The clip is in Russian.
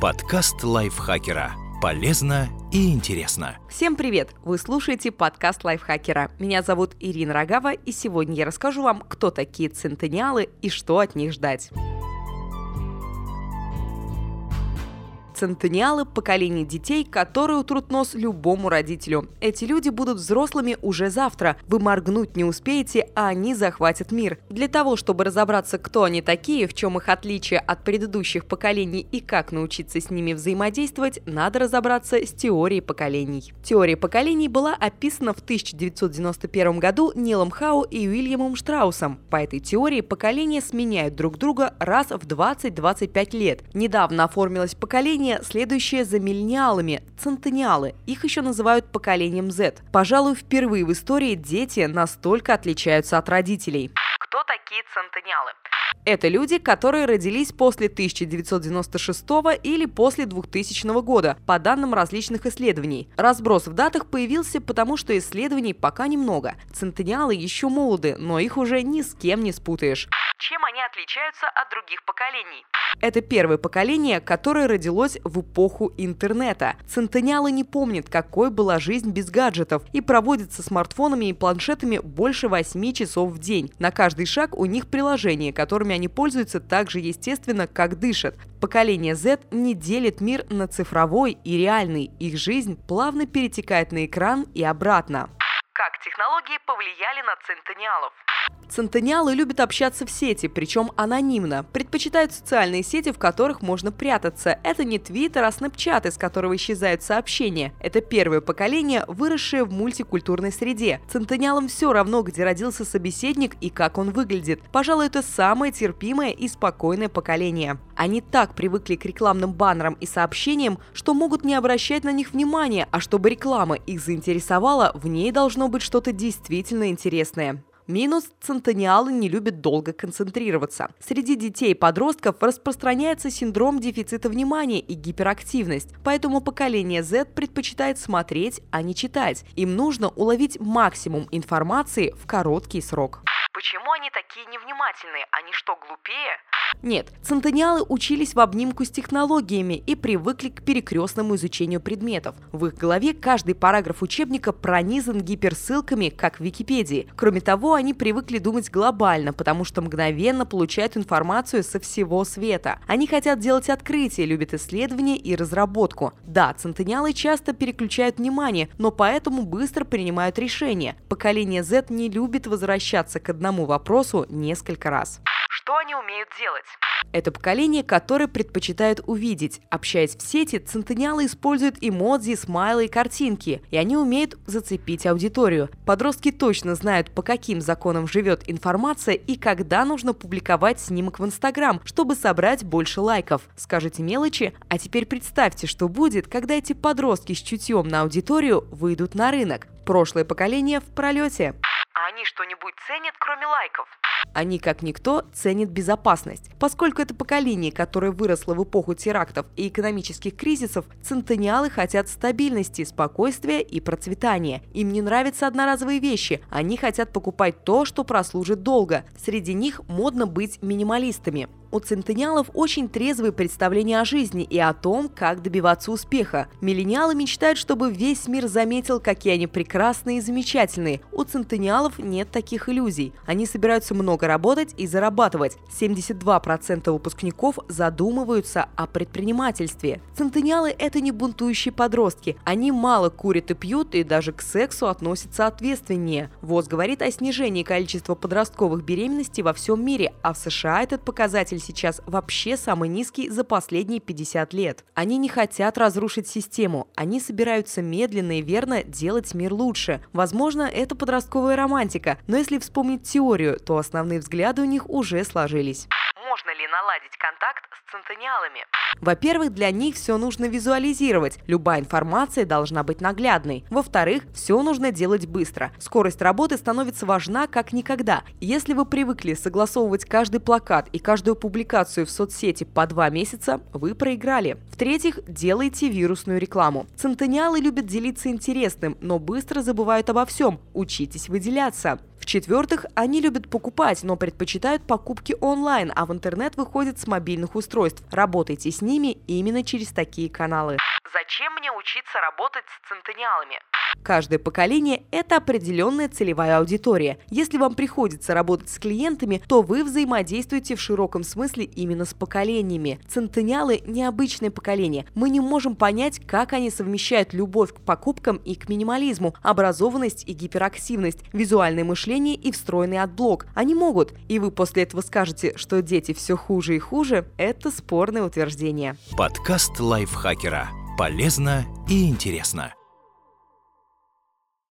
Подкаст лайфхакера. Полезно и интересно. Всем привет! Вы слушаете подкаст лайфхакера. Меня зовут Ирина Рогава, и сегодня я расскажу вам, кто такие центениалы и что от них ждать. Центениалы – поколение детей, которые утрут нос любому родителю. Эти люди будут взрослыми уже завтра. Вы моргнуть не успеете, а они захватят мир. Для того, чтобы разобраться, кто они такие, в чем их отличие от предыдущих поколений и как научиться с ними взаимодействовать, надо разобраться с теорией поколений. Теория поколений была описана в 1991 году Нилом Хау и Уильямом Штраусом. По этой теории поколения сменяют друг друга раз в 20-25 лет. Недавно оформилось поколение, поколение, следующее за миллениалами – центениалы. Их еще называют поколением Z. Пожалуй, впервые в истории дети настолько отличаются от родителей. Кто такие центениалы? Это люди, которые родились после 1996 или после 2000 года, по данным различных исследований. Разброс в датах появился потому, что исследований пока немного. Центениалы еще молоды, но их уже ни с кем не спутаешь. Чем они отличаются от других поколений? Это первое поколение, которое родилось в эпоху интернета. Центениалы не помнят, какой была жизнь без гаджетов и проводят со смартфонами и планшетами больше 8 часов в день. На каждый шаг у них приложение, которыми они пользуются так же естественно, как дышат. Поколение Z не делит мир на цифровой и реальный. Их жизнь плавно перетекает на экран и обратно. Как технологии повлияли на центениалов? Центениалы любят общаться в сети, причем анонимно. Предпочитают социальные сети, в которых можно прятаться. Это не Твиттер, а Снэпчат, из которого исчезают сообщения. Это первое поколение, выросшее в мультикультурной среде. Центениалам все равно, где родился собеседник и как он выглядит. Пожалуй, это самое терпимое и спокойное поколение. Они так привыкли к рекламным баннерам и сообщениям, что могут не обращать на них внимания, а чтобы реклама их заинтересовала, в ней должно быть что-то действительно интересное. Минус – центениалы не любят долго концентрироваться. Среди детей и подростков распространяется синдром дефицита внимания и гиперактивность, поэтому поколение Z предпочитает смотреть, а не читать. Им нужно уловить максимум информации в короткий срок. Почему они такие невнимательные? Они что, глупее? Нет, центениалы учились в обнимку с технологиями и привыкли к перекрестному изучению предметов. В их голове каждый параграф учебника пронизан гиперссылками, как в Википедии. Кроме того, они привыкли думать глобально, потому что мгновенно получают информацию со всего света. Они хотят делать открытия, любят исследования и разработку. Да, центениалы часто переключают внимание, но поэтому быстро принимают решения. Поколение Z не любит возвращаться к одному вопросу несколько раз. Что они умеют делать? Это поколение, которое предпочитает увидеть. Общаясь в сети, центениалы используют эмодзи, смайлы и картинки, и они умеют зацепить аудиторию. Подростки точно знают, по каким законам живет информация и когда нужно публиковать снимок в Инстаграм, чтобы собрать больше лайков. Скажите мелочи, а теперь представьте, что будет, когда эти подростки с чутьем на аудиторию выйдут на рынок. Прошлое поколение в пролете. А они что-нибудь ценят, кроме лайков? Они, как никто, ценят безопасность. Поскольку это поколение, которое выросло в эпоху терактов и экономических кризисов, центениалы хотят стабильности, спокойствия и процветания. Им не нравятся одноразовые вещи, они хотят покупать то, что прослужит долго. Среди них модно быть минималистами. У центениалов очень трезвые представления о жизни и о том, как добиваться успеха. Миллениалы мечтают, чтобы весь мир заметил, какие они прекрасные и замечательные. У центениалов нет таких иллюзий. Они собираются много работать и зарабатывать. 72% выпускников задумываются о предпринимательстве. Центениалы – это не бунтующие подростки. Они мало курят и пьют, и даже к сексу относятся ответственнее. ВОЗ говорит о снижении количества подростковых беременностей во всем мире, а в США этот показатель сейчас вообще самый низкий за последние 50 лет. Они не хотят разрушить систему, они собираются медленно и верно делать мир лучше. Возможно, это подростковая романтика, но если вспомнить теорию, то основные взгляды у них уже сложились можно ли наладить контакт с центениалами? Во-первых, для них все нужно визуализировать. Любая информация должна быть наглядной. Во-вторых, все нужно делать быстро. Скорость работы становится важна как никогда. Если вы привыкли согласовывать каждый плакат и каждую публикацию в соцсети по два месяца, вы проиграли. В-третьих, делайте вирусную рекламу. Центениалы любят делиться интересным, но быстро забывают обо всем. Учитесь выделяться. В-четвертых, они любят покупать, но предпочитают покупки онлайн, а в интернет выходят с мобильных устройств. Работайте ними именно через такие каналы. Зачем мне учиться работать с центениалами? Каждое поколение – это определенная целевая аудитория. Если вам приходится работать с клиентами, то вы взаимодействуете в широком смысле именно с поколениями. Центениалы – необычное поколение. Мы не можем понять, как они совмещают любовь к покупкам и к минимализму, образованность и гиперактивность, визуальное мышление и встроенный adblock. Они могут. И вы после этого скажете, что дети все хуже и хуже – это спорное утверждение. Подкаст лайфхакера. Полезно и интересно.